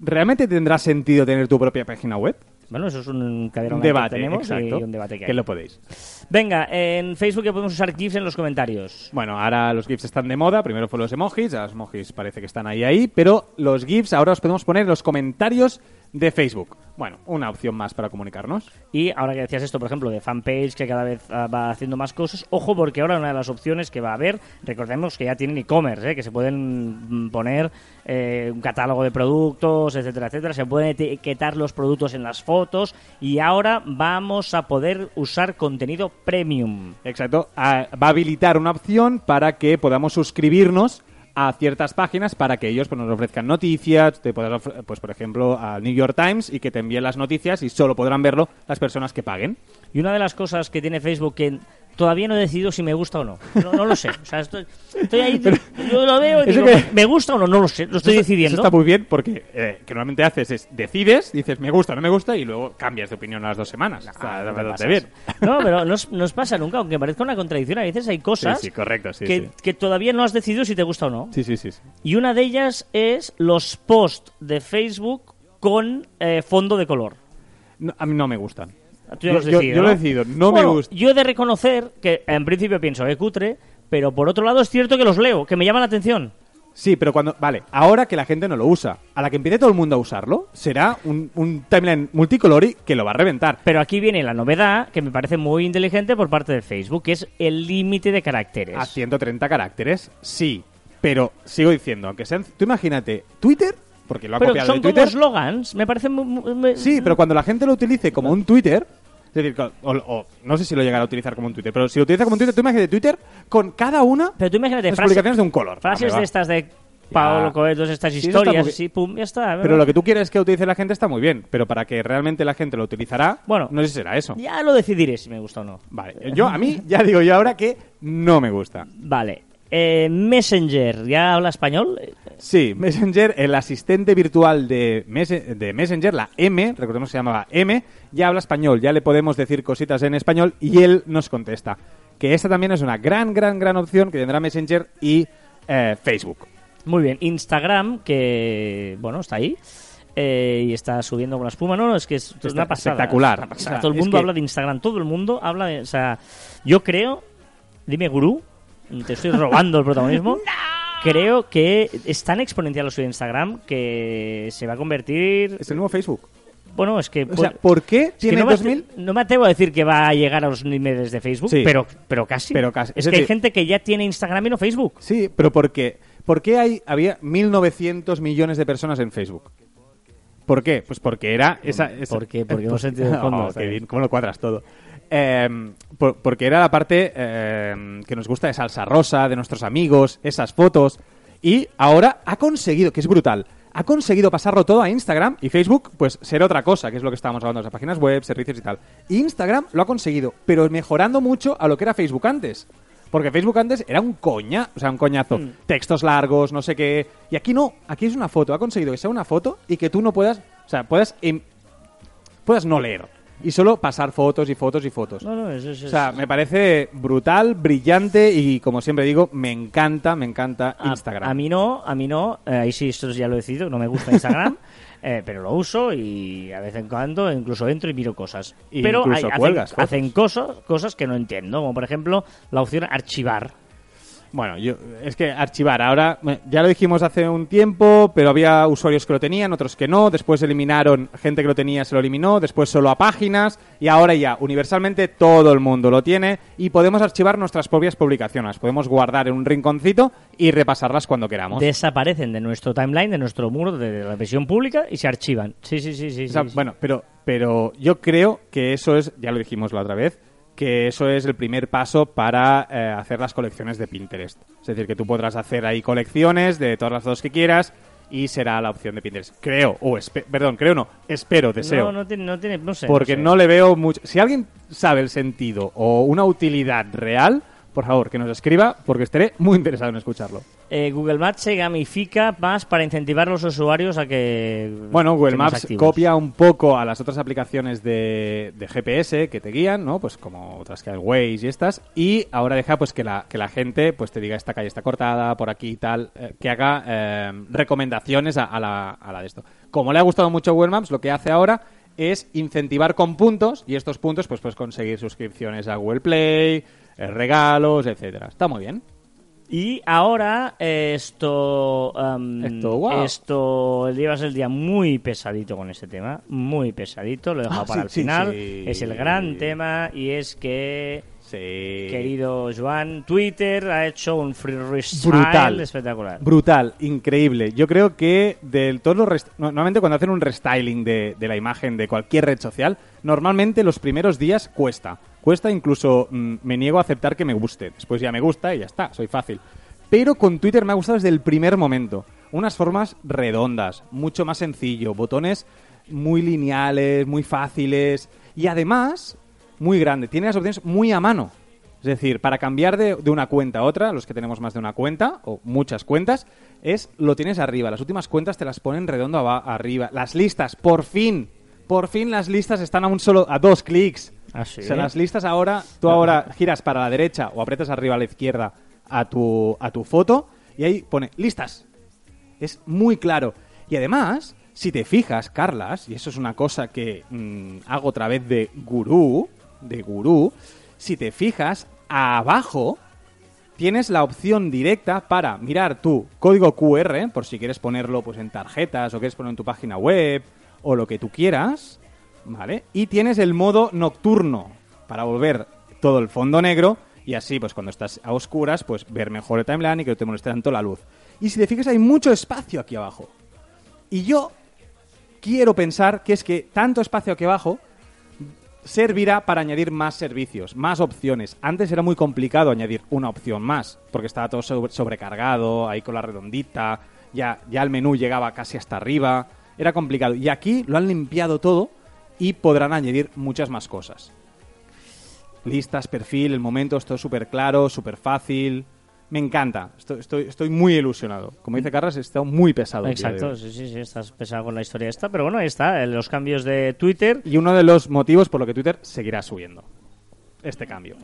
[SPEAKER 2] ¿realmente tendrá sentido tener tu propia página web?
[SPEAKER 1] Bueno, eso es un
[SPEAKER 2] Un
[SPEAKER 1] que
[SPEAKER 2] debate,
[SPEAKER 1] tenemos
[SPEAKER 2] exacto.
[SPEAKER 1] y un debate que hay.
[SPEAKER 2] que lo podéis.
[SPEAKER 1] Venga, en Facebook ya podemos usar GIFs en los comentarios.
[SPEAKER 2] Bueno, ahora los GIFs están de moda. Primero fueron los emojis. Los emojis parece que están ahí, ahí. Pero los GIFs ahora los podemos poner en los comentarios de Facebook. Bueno, una opción más para comunicarnos.
[SPEAKER 1] Y ahora que decías esto, por ejemplo, de fanpage, que cada vez ah, va haciendo más cosas, ojo porque ahora una de las opciones que va a haber, recordemos que ya tienen e-commerce, ¿eh? que se pueden mm, poner eh, un catálogo de productos, etcétera, etcétera, se pueden etiquetar los productos en las fotos y ahora vamos a poder usar contenido premium.
[SPEAKER 2] Exacto. Ah, va a habilitar una opción para que podamos suscribirnos a ciertas páginas para que ellos pues, nos ofrezcan noticias, te puedas pues por ejemplo al New York Times y que te envíen las noticias y solo podrán verlo las personas que paguen.
[SPEAKER 1] Y una de las cosas que tiene Facebook que todavía no he decidido si me gusta o no. No, no lo sé. O sea, estoy, estoy ahí, yo lo veo y
[SPEAKER 2] Eso
[SPEAKER 1] digo,
[SPEAKER 2] que-
[SPEAKER 1] ¿me gusta o no? No lo sé, lo estoy
[SPEAKER 2] Eso-
[SPEAKER 1] decidiendo.
[SPEAKER 2] Eso está muy bien porque eh, que normalmente haces es decides, dices me gusta, no me gusta y luego cambias de opinión a las dos semanas. Está
[SPEAKER 1] No
[SPEAKER 2] bastante bien.
[SPEAKER 1] No, pero no os, no os pasa nunca, aunque parezca una contradicción. A veces hay cosas
[SPEAKER 2] Sí, sí, correcto, sí,
[SPEAKER 1] que, que todavía no has decidido si te gusta o no.
[SPEAKER 2] Sí, sí, sí.
[SPEAKER 1] Y una de ellas es los posts de Facebook con eh, fondo de color.
[SPEAKER 2] No, a mí no me gustan.
[SPEAKER 1] Tú
[SPEAKER 2] Yo-
[SPEAKER 1] lo has
[SPEAKER 2] yo-
[SPEAKER 1] decidido,
[SPEAKER 2] yo lo
[SPEAKER 1] ¿no?
[SPEAKER 2] he decidido, no
[SPEAKER 1] Bueno,
[SPEAKER 2] me gusta.
[SPEAKER 1] Yo he de reconocer que en principio pienso que cutre, pero por otro lado es cierto que los leo, que me llaman la atención.
[SPEAKER 2] Sí, pero cuando. Vale, ahora que la gente no lo usa, a la que empiece todo el mundo a usarlo, será un, un timeline multicolor y que lo va a reventar.
[SPEAKER 1] Pero aquí viene la novedad que me parece muy inteligente por parte de Facebook, que es el límite de caracteres.
[SPEAKER 2] A 130 caracteres, sí. Pero sigo diciendo, aunque sean. Tú imagínate, Twitter, porque lo ha
[SPEAKER 1] Pero
[SPEAKER 2] copiado
[SPEAKER 1] son
[SPEAKER 2] de
[SPEAKER 1] como
[SPEAKER 2] Twitter.
[SPEAKER 1] slogans, me parece muy-
[SPEAKER 2] Sí, pero cuando la gente lo utilice como un Twitter, es decir, o, o- no sé si lo llegará a utilizar como un Twitter, pero si lo utiliza como un Twitter, tú imagínate Twitter con cada una
[SPEAKER 1] Pero tú imagínate
[SPEAKER 2] las
[SPEAKER 1] frases,
[SPEAKER 2] publicaciones de un color.
[SPEAKER 1] frases de estas de Paolo Coelho, estas
[SPEAKER 2] Sí,
[SPEAKER 1] historias,
[SPEAKER 2] muy-
[SPEAKER 1] así, pum, ya está.
[SPEAKER 2] Pero lo que tú quieres que utilice la gente está muy bien, pero para que realmente la gente lo utilizará,
[SPEAKER 1] Bueno.
[SPEAKER 2] no sé si será eso.
[SPEAKER 1] Ya lo decidiré si me gusta o no.
[SPEAKER 2] Vale, yo a mí ya digo yo ahora que no me gusta.
[SPEAKER 1] Vale. Eh, Messenger, ¿ya habla español?
[SPEAKER 2] Sí, Messenger, el asistente virtual de, Mes- de Messenger, la M, recordemos que se llamaba M, ya habla español, ya le podemos decir cositas en español y él nos contesta. Que esta también es una gran, gran, gran opción que tendrá Messenger y eh, Facebook.
[SPEAKER 1] Muy bien. Instagram, que, bueno, está ahí. eh, y está subiendo con la espuma. No, no, es que es
[SPEAKER 2] Está
[SPEAKER 1] una pasada.
[SPEAKER 2] espectacular.
[SPEAKER 1] es una pasada.
[SPEAKER 2] O sea,
[SPEAKER 1] todo el
[SPEAKER 2] es
[SPEAKER 1] mundo
[SPEAKER 2] que-
[SPEAKER 1] habla de Instagram. Todo el mundo habla de... O sea, yo creo... Dime, gurú. Te estoy robando el protagonismo. Creo que es tan exponencial lo suyo de Instagram que se va a convertir...
[SPEAKER 2] Es el nuevo Facebook.
[SPEAKER 1] Bueno, es que...
[SPEAKER 2] O sea,
[SPEAKER 1] puede-
[SPEAKER 2] ¿por qué tiene
[SPEAKER 1] no, me ate-
[SPEAKER 2] 2000?
[SPEAKER 1] no me atrevo a decir que va a llegar a los niveles de Facebook,
[SPEAKER 2] Sí.
[SPEAKER 1] pero, pero casi.
[SPEAKER 2] Pero casi.
[SPEAKER 1] Es,
[SPEAKER 2] Es
[SPEAKER 1] que hay gente que ya tiene Instagram y no Facebook.
[SPEAKER 2] Sí, pero ¿por qué? ¿Por qué hay, había 1.900 millones de personas en Facebook? ¿Por qué? Pues porque era esa... esa-
[SPEAKER 1] ¿Por qué? Porque hemos sentido de fondo,
[SPEAKER 2] Oh, qué
[SPEAKER 1] bien.
[SPEAKER 2] cómo lo cuadras todo. Eh, por- porque era la parte eh, que nos gusta de salsa rosa, de nuestros amigos, esas fotos. Y ahora ha conseguido, que es brutal, ha conseguido pasarlo todo a Instagram y Facebook, pues será otra cosa, que es lo que estábamos hablando de las páginas web, servicios y tal. Instagram lo ha conseguido, pero mejorando mucho a lo que era Facebook antes. Porque Facebook antes era un coña, o sea, un coñazo.
[SPEAKER 1] Mm.
[SPEAKER 2] Textos largos, no sé qué. Y aquí no, aquí es una foto. Ha conseguido que sea una foto y que tú no puedas, o sea, puedas, em- puedas no leer. Y solo pasar fotos y fotos y fotos.
[SPEAKER 1] No, no, eso es...
[SPEAKER 2] O sea, me parece brutal, brillante y como siempre digo, me encanta, me encanta
[SPEAKER 1] A-
[SPEAKER 2] Instagram.
[SPEAKER 1] A, mí no, a mí no. eh, ahí sí, esto ya lo he decidido, no me gusta Instagram. eh, pero lo uso y a vez en cuando incluso entro y miro cosas.
[SPEAKER 2] Y
[SPEAKER 1] pero hay- hacen, hacen cosas, cosas que no entiendo, como por ejemplo la opción archivar.
[SPEAKER 2] Bueno, yo, es que archivar, ahora ya lo dijimos hace un tiempo, pero había usuarios que lo tenían, otros que no, después eliminaron gente que lo tenía, se lo eliminó, después solo a páginas y ahora ya universalmente todo el mundo lo tiene y podemos archivar nuestras propias publicaciones, podemos guardar en un rinconcito y repasarlas cuando queramos.
[SPEAKER 1] Desaparecen de nuestro timeline, de nuestro muro de la versión pública y se archivan. Sí, sí, sí, sí.
[SPEAKER 2] O sea,
[SPEAKER 1] sí, sí.
[SPEAKER 2] Bueno, pero, pero yo creo que eso es, ya lo dijimos la otra vez, que eso es el primer paso para eh, hacer las colecciones de Pinterest. Es decir, que tú podrás hacer ahí colecciones de todas las fotos que quieras y será la opción de Pinterest. Creo, o perdón, creo no, espero, deseo.
[SPEAKER 1] No, no tiene, no tiene, no sé.
[SPEAKER 2] porque
[SPEAKER 1] sé.
[SPEAKER 2] no le veo mucho. Si alguien sabe el sentido o una utilidad real, por favor, que nos escriba, porque estaré muy interesado en escucharlo.
[SPEAKER 1] Eh, Google Maps se gamifica más para incentivar a los usuarios a que.
[SPEAKER 2] Bueno, Google Maps
[SPEAKER 1] activos.
[SPEAKER 2] copia un poco a las otras aplicaciones de, de GPS que te guían, ¿no? Pues como otras que hay Waze y estas, y ahora deja pues que la, que la gente pues te diga esta calle está cortada, por aquí y tal, eh, que haga eh, recomendaciones a, a la, a la de esto. Como le ha gustado mucho Google Maps, lo que hace ahora es incentivar con puntos, y estos puntos pues puedes conseguir suscripciones a Google Play, regalos, etcétera. Está muy bien.
[SPEAKER 1] Y ahora eh, esto. am,
[SPEAKER 2] Esto, wow.
[SPEAKER 1] esto, llevas el día muy pesadito con este tema. Muy pesadito. Lo he dejado
[SPEAKER 2] Ah,
[SPEAKER 1] para
[SPEAKER 2] sí,
[SPEAKER 1] el
[SPEAKER 2] sí,
[SPEAKER 1] final.
[SPEAKER 2] sí.
[SPEAKER 1] Es el gran tema. Y es que.
[SPEAKER 2] Sí.
[SPEAKER 1] Querido Joan, Twitter ha hecho un free restyle
[SPEAKER 2] Brutal.
[SPEAKER 1] espectacular.
[SPEAKER 2] Brutal, increíble. Yo creo que de todos los normalmente cuando hacen un restyling de, de la imagen de cualquier red social, normalmente los primeros días cuesta. Cuesta incluso mm, me niego a aceptar que me guste. Después ya me gusta y ya está, soy fácil. Pero con Twitter me ha gustado desde el primer momento. Unas formas redondas, mucho más sencillo, botones muy lineales, muy fáciles y además muy grande. Tiene las opciones muy a mano. Es decir, para cambiar de, de una cuenta a otra, los que tenemos más de una cuenta o muchas cuentas, es lo tienes arriba. Las últimas cuentas te las ponen redondo arriba. Las listas, por fin, por fin las listas están a un solo, a dos clics.
[SPEAKER 1] ¿Ah, sí?
[SPEAKER 2] O sea, las listas ahora, tú ahora giras para la derecha o aprietas arriba a la izquierda a tu, a tu foto y ahí pone listas. Es muy claro. Y además, si te fijas, Carlas, y eso es una cosa que mm, hago otra vez de gurú, de gurú, si te fijas, abajo tienes la opción directa para mirar tu código QR, por si quieres ponerlo pues en tarjetas o quieres ponerlo en tu página web o lo que tú quieras, ¿vale? Y tienes el modo nocturno para volver todo el fondo negro y así pues cuando estás a oscuras pues ver mejor el timeline y que no te moleste tanto la luz. Y si te fijas hay mucho espacio aquí abajo. Y yo quiero pensar que es que tanto espacio aquí abajo servirá para añadir más servicios, más opciones. Antes era muy complicado añadir una opción más, porque estaba todo sobre- sobrecargado, ahí con la redondita, ya, ya el menú llegaba casi hasta arriba, era complicado. Y aquí lo han limpiado todo y podrán añadir muchas más cosas. Listas, perfil, el momento, esto es súper claro, súper fácil. Me encanta, estoy, estoy, estoy muy ilusionado. Como dice Carras, he estado muy pesado.
[SPEAKER 1] Exacto, sí, sí, sí, estás pesado con la historia esta, pero bueno, ahí está, eh, los cambios de Twitter.
[SPEAKER 2] Y uno de los motivos por lo que Twitter seguirá subiendo este cambio.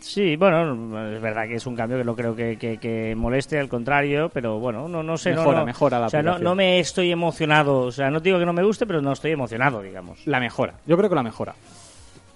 [SPEAKER 1] Sí, bueno, es verdad que es un cambio que no creo que, que- que moleste, al contrario, pero bueno, no, no sé. no-
[SPEAKER 2] Mejora,
[SPEAKER 1] no,
[SPEAKER 2] mejora la
[SPEAKER 1] O sea, no, me estoy emocionado, o sea, no digo que no me guste, pero no estoy emocionado, digamos.
[SPEAKER 2] La mejora, yo creo que la mejora.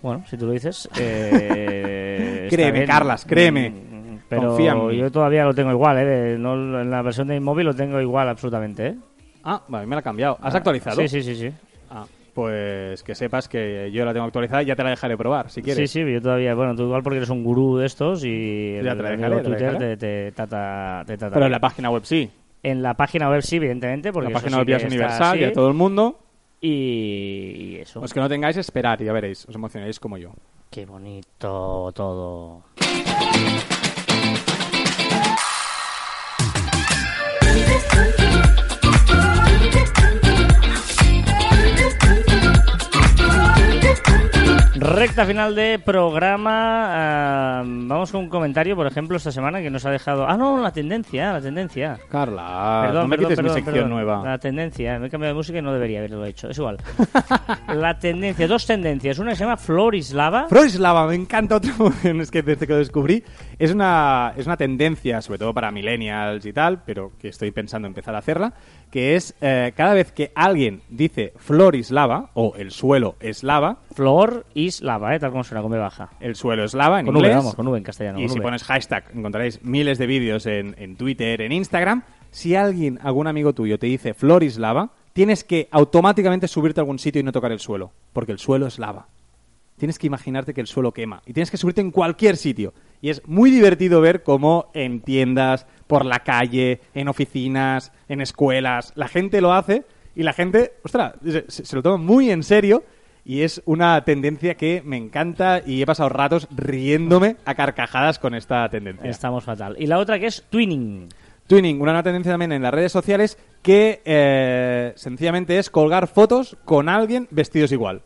[SPEAKER 1] Bueno, si tú lo dices. eh,
[SPEAKER 2] Créeme,
[SPEAKER 1] bien.
[SPEAKER 2] Carlas, créeme.
[SPEAKER 1] Mm, Pero
[SPEAKER 2] Confía en mí.
[SPEAKER 1] yo todavía lo tengo igual, ¿eh? no, en la versión de móvil lo tengo igual absolutamente, ¿eh?
[SPEAKER 2] Ah, vale, me la ha cambiado. ¿Has actualizado?
[SPEAKER 1] Sí, sí, sí, sí.
[SPEAKER 2] Ah, pues que sepas que yo la tengo actualizada y ya te la dejaré probar, si quieres.
[SPEAKER 1] Sí, sí, yo todavía, bueno, tú igual porque eres un gurú de estos y
[SPEAKER 2] Ya
[SPEAKER 1] el
[SPEAKER 2] te la dejaré, te la
[SPEAKER 1] Twitter
[SPEAKER 2] dejaré.
[SPEAKER 1] te, te trata, te trata
[SPEAKER 2] Pero en la página web sí.
[SPEAKER 1] En la página web sí, evidentemente, porque
[SPEAKER 2] la página
[SPEAKER 1] sí
[SPEAKER 2] web ya es universal y a todo el mundo.
[SPEAKER 1] Y, y eso.
[SPEAKER 2] Los que no tengáis, esperar y ya veréis. Os emocionaréis como yo.
[SPEAKER 1] Qué bonito todo. Recta final de programa. ah, vamos con un comentario, por ejemplo, esta semana que nos ha dejado. Ah, no, la tendencia, la tendencia.
[SPEAKER 2] Carla,
[SPEAKER 1] Perdón,
[SPEAKER 2] no me
[SPEAKER 1] perdón,
[SPEAKER 2] quites
[SPEAKER 1] perdón,
[SPEAKER 2] mi sección nueva.
[SPEAKER 1] La tendencia, me he cambiado de música y no debería haberlo hecho. Es igual. la tendencia, dos tendencias. Una que se llama Florislava.
[SPEAKER 2] Florislava, me encanta otra es que desde que lo descubrí es una, es una tendencia, sobre todo para millennials y tal, pero que estoy pensando empezar a hacerla, que es eh, cada vez que alguien dice Florislava o el suelo es lava,
[SPEAKER 1] Flor is is lava, ¿eh? tal como suena, con B baja.
[SPEAKER 2] El suelo es lava en
[SPEAKER 1] Con
[SPEAKER 2] inglés.
[SPEAKER 1] V, vamos, con V en castellano.
[SPEAKER 2] y si
[SPEAKER 1] V.
[SPEAKER 2] pones hashtag encontraréis miles de vídeos en, en Twitter, en Instagram. Si alguien, algún amigo tuyo te dice Floris lava, tienes que automáticamente subirte a algún sitio y no tocar el suelo, porque el suelo es lava. Tienes que imaginarte que el suelo quema y tienes que subirte en cualquier sitio. Y es muy divertido ver cómo en tiendas, por la calle, en oficinas, en escuelas, la gente lo hace y la gente, ostras, se, se lo toma muy en serio y es una tendencia que me encanta y he pasado ratos riéndome a carcajadas con esta tendencia.
[SPEAKER 1] Estamos fatal. Y la otra que es twinning.
[SPEAKER 2] Twinning, una nueva tendencia también en las redes sociales que eh, sencillamente es colgar fotos con alguien vestidos igual.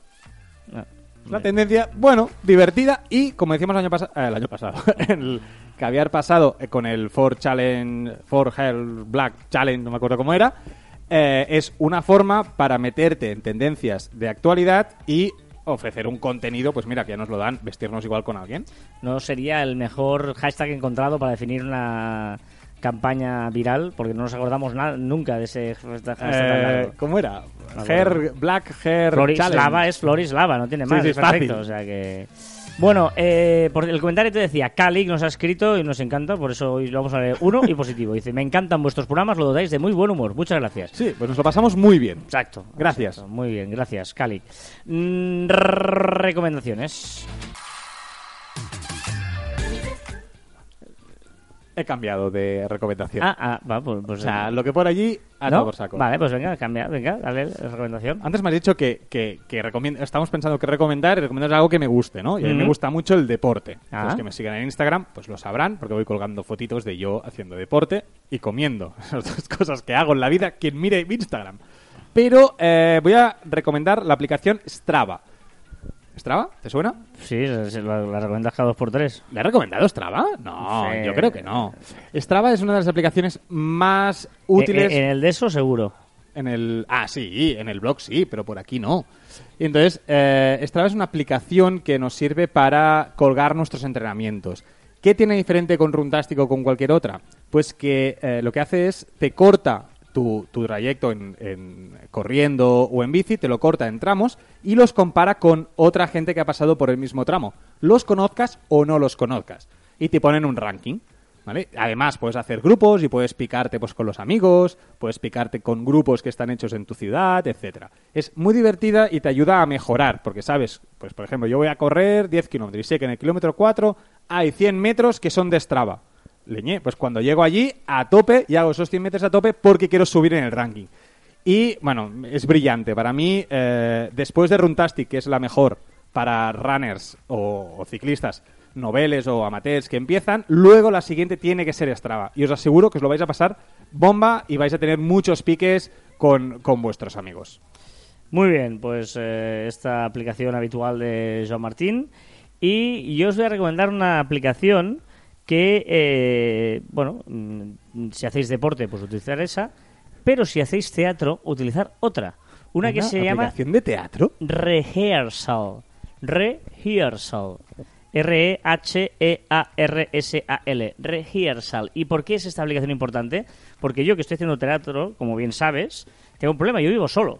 [SPEAKER 2] Una tendencia, bueno, divertida y, como decíamos el año, pasa- eh, el año pasado, el caviar pasado eh, con el For Challenge, For Hell Black Challenge, no me acuerdo cómo era, eh, es una forma para meterte en tendencias de actualidad y ofrecer un contenido, pues mira, que ya nos lo dan, vestirnos igual con alguien.
[SPEAKER 1] No sería el mejor hashtag encontrado para definir una campaña viral, porque no nos acordamos na- nunca de ese hashtag
[SPEAKER 2] Eh. ¿Cómo era?
[SPEAKER 1] No,
[SPEAKER 2] Hair, Black Hair
[SPEAKER 1] Floris
[SPEAKER 2] Challenge.
[SPEAKER 1] Lava es Floris Lava, no tiene más,
[SPEAKER 2] sí,
[SPEAKER 1] es
[SPEAKER 2] es fácil.
[SPEAKER 1] perfecto. O sea que... Bueno, eh, por el comentario te decía, Calic nos ha escrito y nos encanta, por eso hoy lo vamos a leer uno y positivo. Dice, me encantan vuestros programas, lo dotáis de muy buen humor. Muchas gracias.
[SPEAKER 2] Sí, pues nos lo pasamos muy bien.
[SPEAKER 1] Exacto.
[SPEAKER 2] Gracias.
[SPEAKER 1] exacto. Muy bien, gracias, Cali. Mm, recomendaciones.
[SPEAKER 2] He cambiado de recomendación.
[SPEAKER 1] Ah, ah, va, pues... pues
[SPEAKER 2] o sea, lo que por allí, a
[SPEAKER 1] ¿no?
[SPEAKER 2] por saco.
[SPEAKER 1] Vale, pues venga, cambia, venga, dale la recomendación.
[SPEAKER 2] Antes me has dicho que, que, estamos pensando que recomendar y recomendar algo que me guste, ¿no? Y a mí me gusta mucho el deporte.
[SPEAKER 1] Ah.
[SPEAKER 2] Los que me sigan en Instagram, pues lo sabrán, porque voy colgando fotitos de yo haciendo deporte y comiendo. Esas dos cosas que hago en la vida, quien mire mi Instagram. Pero eh, voy a recomendar la aplicación Strava. ¿Strava? ¿Te suena?
[SPEAKER 1] Sí, la, la recomiendas cada dos por tres.
[SPEAKER 2] ¿Le he recomendado Strava? No,
[SPEAKER 1] Sí.
[SPEAKER 2] yo creo que no. Strava es una de las aplicaciones más útiles
[SPEAKER 1] Eh, eh, en el de eso, seguro.
[SPEAKER 2] En el. Ah, sí, en el blog sí, pero por aquí no. Y entonces, eh, Strava es una aplicación que nos sirve para colgar nuestros entrenamientos. ¿Qué tiene diferente con Runtastic o con cualquier otra? Pues que eh, lo que hace es te corta tu, trayecto en, en corriendo o en bici, te lo corta en tramos y los compara con otra gente que ha pasado por el mismo tramo. Los conozcas o no los conozcas. Y te ponen un ranking. Además, puedes hacer grupos y puedes picarte pues, con los amigos, puedes picarte con grupos que están hechos en tu ciudad, etcétera. Es muy divertida y te ayuda a mejorar, porque sabes, pues por ejemplo, yo voy a correr 10 kilómetros y sé que en el kilómetro 4 hay 100 metros que son de Strava. Leñé, pues cuando llego allí a tope y hago esos 100 metros a tope porque quiero subir en el ranking. Y bueno, es brillante. Para mí, eh, después de Runtastic, que es la mejor para runners o, ciclistas noveles o amateurs que empiezan, luego la siguiente tiene que ser Strava. Y os aseguro que os lo vais a pasar bomba y vais a tener muchos piques con, con vuestros amigos.
[SPEAKER 1] Muy bien, pues eh, esta aplicación habitual de Joan Martín. Y yo os voy a recomendar una aplicación que, eh, bueno, mm, si hacéis deporte, pues utilizar esa. Pero si hacéis teatro, utilizar otra. Una que se llama
[SPEAKER 2] aplicación de teatro?
[SPEAKER 1] Rehearsal. Rehearsal. E R-E-H-E-A-R-S-A-L. Rehearsal. ¿Y por qué es esta aplicación importante? Porque yo que estoy haciendo teatro, como bien sabes, tengo un problema. Yo vivo solo.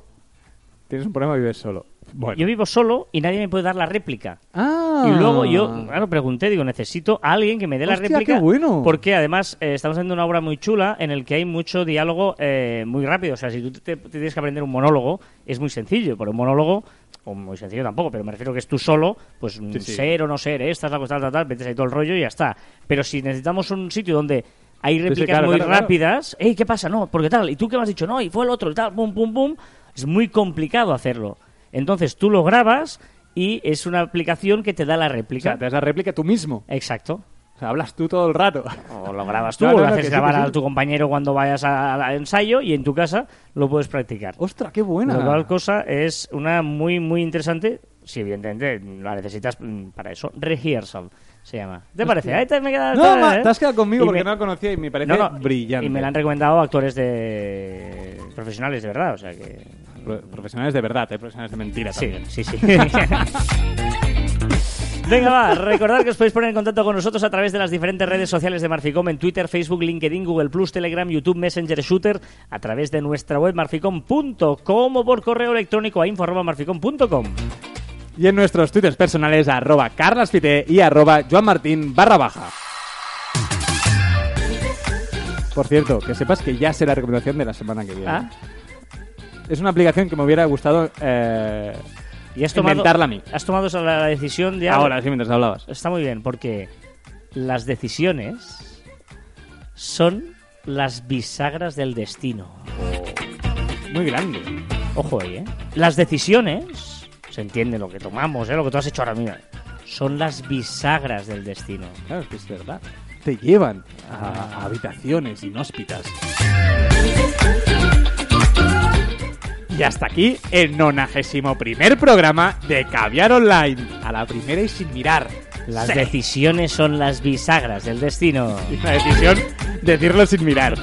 [SPEAKER 2] Tienes un problema, vives solo. Bueno.
[SPEAKER 1] Yo vivo solo y nadie me puede dar la réplica.
[SPEAKER 2] Ah.
[SPEAKER 1] Y luego yo, claro, pregunté, digo, necesito a alguien que me dé la
[SPEAKER 2] Hostia,
[SPEAKER 1] réplica.
[SPEAKER 2] qué bueno.
[SPEAKER 1] Porque además eh, estamos haciendo una obra muy chula en el que hay mucho diálogo eh, muy rápido. O sea, si tú te, te tienes que aprender un monólogo, es muy sencillo. Pero un monólogo, o muy sencillo tampoco, pero me refiero que es tú solo, pues
[SPEAKER 2] Sí, sí.
[SPEAKER 1] ser o no ser, esta es la cosa, tal, tal, tal, metes ahí todo el rollo y ya está. Pero si necesitamos un sitio donde hay
[SPEAKER 2] sí,
[SPEAKER 1] réplicas
[SPEAKER 2] claro,
[SPEAKER 1] muy
[SPEAKER 2] claro, claro.
[SPEAKER 1] rápidas, ¡Ey, qué pasa! No, porque tal, ¿y tú qué me has dicho? No, y fue el otro, y tal, pum, pum, pum. Es muy complicado hacerlo. Entonces tú lo grabas y es una aplicación que te da la
[SPEAKER 2] O
[SPEAKER 1] réplica.
[SPEAKER 2] sea, te das la réplica tú mismo.
[SPEAKER 1] Exacto.
[SPEAKER 2] O sea, hablas tú todo el rato.
[SPEAKER 1] O lo grabas tú, o lo
[SPEAKER 2] no,
[SPEAKER 1] haces
[SPEAKER 2] sí,
[SPEAKER 1] grabar
[SPEAKER 2] sí.
[SPEAKER 1] a tu compañero cuando vayas al ensayo y en tu casa lo puedes practicar.
[SPEAKER 2] ¡Ostras, qué buena!
[SPEAKER 1] Lo cual cosa es una muy, muy interesante. Si evidentemente la necesitas mm, para eso. Rehearsal se llama. ¿Te parece? Ahí te, me queda-
[SPEAKER 2] No, ma,
[SPEAKER 1] ¿eh?
[SPEAKER 2] te has quedado conmigo
[SPEAKER 1] Y
[SPEAKER 2] porque
[SPEAKER 1] me-
[SPEAKER 2] no la conocía y me parece
[SPEAKER 1] No, no,
[SPEAKER 2] brillante.
[SPEAKER 1] Y me la han recomendado actores de profesionales de verdad, o sea que
[SPEAKER 2] Profesionales de verdad, ¿eh? profesionales de mentira
[SPEAKER 1] Sí,
[SPEAKER 2] también.
[SPEAKER 1] sí, sí. Venga, va, recordad que os podéis poner en contacto con nosotros a través de las diferentes redes sociales de Marficom en Twitter, Facebook, LinkedIn, Google Plus, Telegram, YouTube, Messenger, Shooter, a través de nuestra web marficom.com o por correo electrónico a info@marficom.com.
[SPEAKER 2] Y en nuestros twitters personales, arroba carlasfite y arroba joanmartin barra baja. Por cierto, que sepas que ya la recomendación de la semana que viene.
[SPEAKER 1] Ah,
[SPEAKER 2] Es una aplicación que me hubiera gustado eh,
[SPEAKER 1] y has tomado,
[SPEAKER 2] inventarla a mí.
[SPEAKER 1] Has tomado la decisión de...
[SPEAKER 2] Ahora, sí, mientras hablabas.
[SPEAKER 1] Está muy bien, porque las decisiones son las bisagras del destino.
[SPEAKER 2] Muy grande.
[SPEAKER 1] Ojo ahí, ¿eh? Las decisiones, se entiende lo que tomamos, ¿eh? Lo que tú has hecho ahora mismo. Son las bisagras del destino.
[SPEAKER 2] Claro, es que es verdad. Te llevan a, a habitaciones inhóspitas. Y hasta aquí el 91 primer programa de Caviar Online. A la primera y sin mirar.
[SPEAKER 1] Las
[SPEAKER 2] Sí.
[SPEAKER 1] decisiones son las bisagras del destino.
[SPEAKER 2] Y la decisión decirlo sin mirar.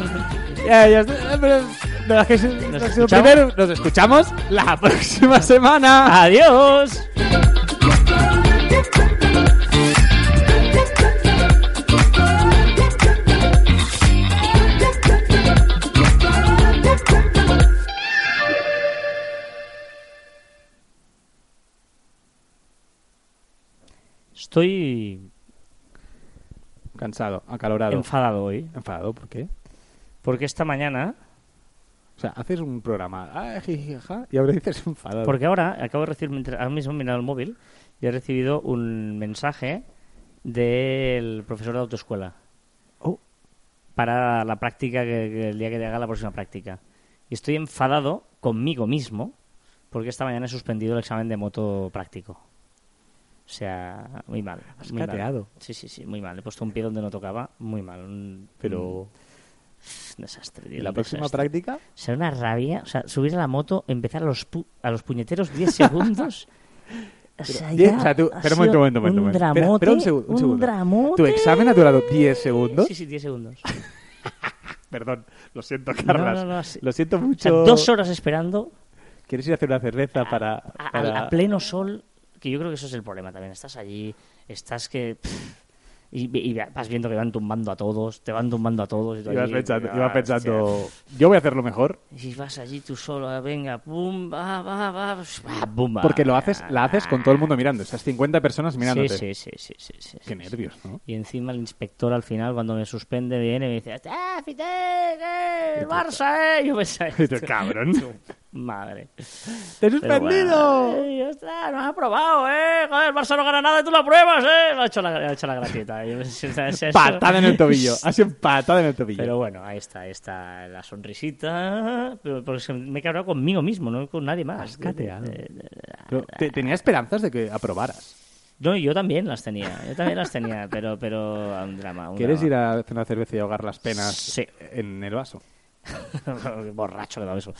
[SPEAKER 1] Nos escuchamos
[SPEAKER 2] la próxima semana.
[SPEAKER 1] ¡Adiós! Estoy
[SPEAKER 2] Cansado, acalorado.
[SPEAKER 1] enfadado hoy.
[SPEAKER 2] Enfadado, ¿por qué?
[SPEAKER 1] Porque esta mañana
[SPEAKER 2] O sea, haces un programa ah, jiji, y ahora dices enfadado.
[SPEAKER 1] Porque ahora acabo de recibir, mientras- ahora mismo he mirado el móvil y he recibido un mensaje del profesor de autoescuela
[SPEAKER 2] Oh,
[SPEAKER 1] para la práctica, que, que el día que haga la próxima práctica. Y estoy enfadado conmigo mismo porque esta mañana he suspendido el examen de moto práctico. O sea, muy mal.
[SPEAKER 2] Has
[SPEAKER 1] muy mal.
[SPEAKER 2] cateado.
[SPEAKER 1] Sí, sí, sí, muy mal. He puesto un pie donde no tocaba, muy mal. Un,
[SPEAKER 2] pero...
[SPEAKER 1] un desastre. tío,
[SPEAKER 2] ¿Y la
[SPEAKER 1] un
[SPEAKER 2] próxima
[SPEAKER 1] desastre.
[SPEAKER 2] práctica?
[SPEAKER 1] Será una rabia, o sea, subir a la moto, empezar a los, pu- a los puñeteros 10 segundos. O sea, ya
[SPEAKER 2] o sea, tú- espera un momento, un momento, un
[SPEAKER 1] dramote.
[SPEAKER 2] espera un segundo, un segundo.
[SPEAKER 1] dramote.
[SPEAKER 2] ¿Tu examen ha durado 10 segundos?
[SPEAKER 1] Sí, sí, 10 segundos.
[SPEAKER 2] Perdón, lo siento,
[SPEAKER 1] No,
[SPEAKER 2] Carlas.
[SPEAKER 1] no, no, sí.
[SPEAKER 2] Lo siento
[SPEAKER 1] O sea,
[SPEAKER 2] mucho.
[SPEAKER 1] dos horas esperando
[SPEAKER 2] ¿Quieres ir a hacer una cerveza para...?
[SPEAKER 1] a-
[SPEAKER 2] para-
[SPEAKER 1] a pleno sol, que yo creo que eso es el problema también. Estás allí, estás que... pff, y, y vas viendo que van tumbando a todos, te van tumbando a todos. Y tú
[SPEAKER 2] Ibas
[SPEAKER 1] allí,
[SPEAKER 2] pensando,
[SPEAKER 1] ah,
[SPEAKER 2] ibas pensando, yo voy a hacerlo mejor.
[SPEAKER 1] Y vas allí tú solo, ah, venga, pum, va, va, va, bum, va.
[SPEAKER 2] porque lo haces, la haces con todo el mundo mirando, esas 50 personas mirándote.
[SPEAKER 1] Sí, sí, sí, sí, sí, sí,
[SPEAKER 2] Qué nervios, ¿no?
[SPEAKER 1] Y encima el inspector al final, cuando me suspende, viene y me dice, ¡Ah, Fite, eh, el Barça, eh! Y yo pensaba,
[SPEAKER 2] Y cabrón.
[SPEAKER 1] madre.
[SPEAKER 2] ¡Te he suspendido!
[SPEAKER 1] bueno, eh, ostras, no has aprobado, ¿eh? Joder, el Barça no gana nada y tú lo apruebas, ¿eh? Lo ha hecho la, ha hecho la gratieta. Yo pensé, ¿es eso?
[SPEAKER 2] Patada en el tobillo, ha sido patada en el tobillo.
[SPEAKER 1] Pero bueno, ahí está, ahí está la sonrisita. Pero porque me he cabrado conmigo mismo, no con nadie más. Eh, eh,
[SPEAKER 2] Pero te- tenía esperanzas de que aprobaras.
[SPEAKER 1] No, yo también las tenía, yo también las tenía, pero, pero un drama. un
[SPEAKER 2] ¿Quieres
[SPEAKER 1] drama.
[SPEAKER 2] ir a hacer una cerveza y ahogar las penas
[SPEAKER 1] Sí.
[SPEAKER 2] en el vaso?
[SPEAKER 1] Borracho que da eso.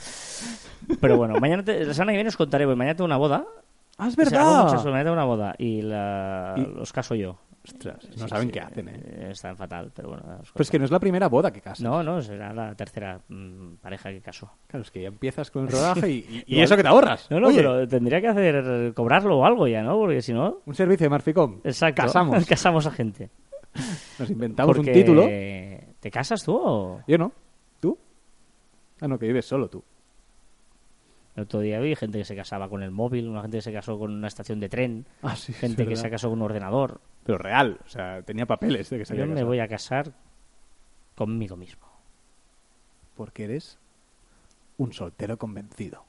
[SPEAKER 1] Pero bueno, mañana te- la semana que viene os contaré, porque mañana tengo una boda.
[SPEAKER 2] ¡Ah, es
[SPEAKER 1] O sea, hago
[SPEAKER 2] verdad!
[SPEAKER 1] muchas cosas, mañana tengo una boda y, la,
[SPEAKER 2] Y-
[SPEAKER 1] los caso yo.
[SPEAKER 2] Ostras, no
[SPEAKER 1] Sí,
[SPEAKER 2] saben
[SPEAKER 1] sí,
[SPEAKER 2] qué hacen, ¿eh?
[SPEAKER 1] eh, Están fatal, pero bueno. os
[SPEAKER 2] Pues que no es la primera boda que casas.
[SPEAKER 1] No, no, será la tercera mm, pareja que caso.
[SPEAKER 2] Claro, es que ya empiezas con el rodaje y, y- eso que te ahorras.
[SPEAKER 1] No, no,
[SPEAKER 2] Oye,
[SPEAKER 1] pero tendría que hacer cobrarlo o algo ya, ¿no? Porque si no,
[SPEAKER 2] un servicio de Marficom.
[SPEAKER 1] exacto.
[SPEAKER 2] Casamos.
[SPEAKER 1] Casamos a gente.
[SPEAKER 2] Nos inventamos
[SPEAKER 1] Porque
[SPEAKER 2] un título.
[SPEAKER 1] ¿Te casas tú o...?
[SPEAKER 2] Yo no. Ah, no, que vives solo tú.
[SPEAKER 1] El otro día vi gente que se casaba con el móvil, una gente que se casó con una estación de tren,
[SPEAKER 2] Ah, sí.
[SPEAKER 1] gente que se casó con un ordenador.
[SPEAKER 2] Pero real, o sea, tenía papeles de que se
[SPEAKER 1] Yo
[SPEAKER 2] había
[SPEAKER 1] me
[SPEAKER 2] casado.
[SPEAKER 1] voy a casar conmigo mismo.
[SPEAKER 2] Porque eres un soltero convencido.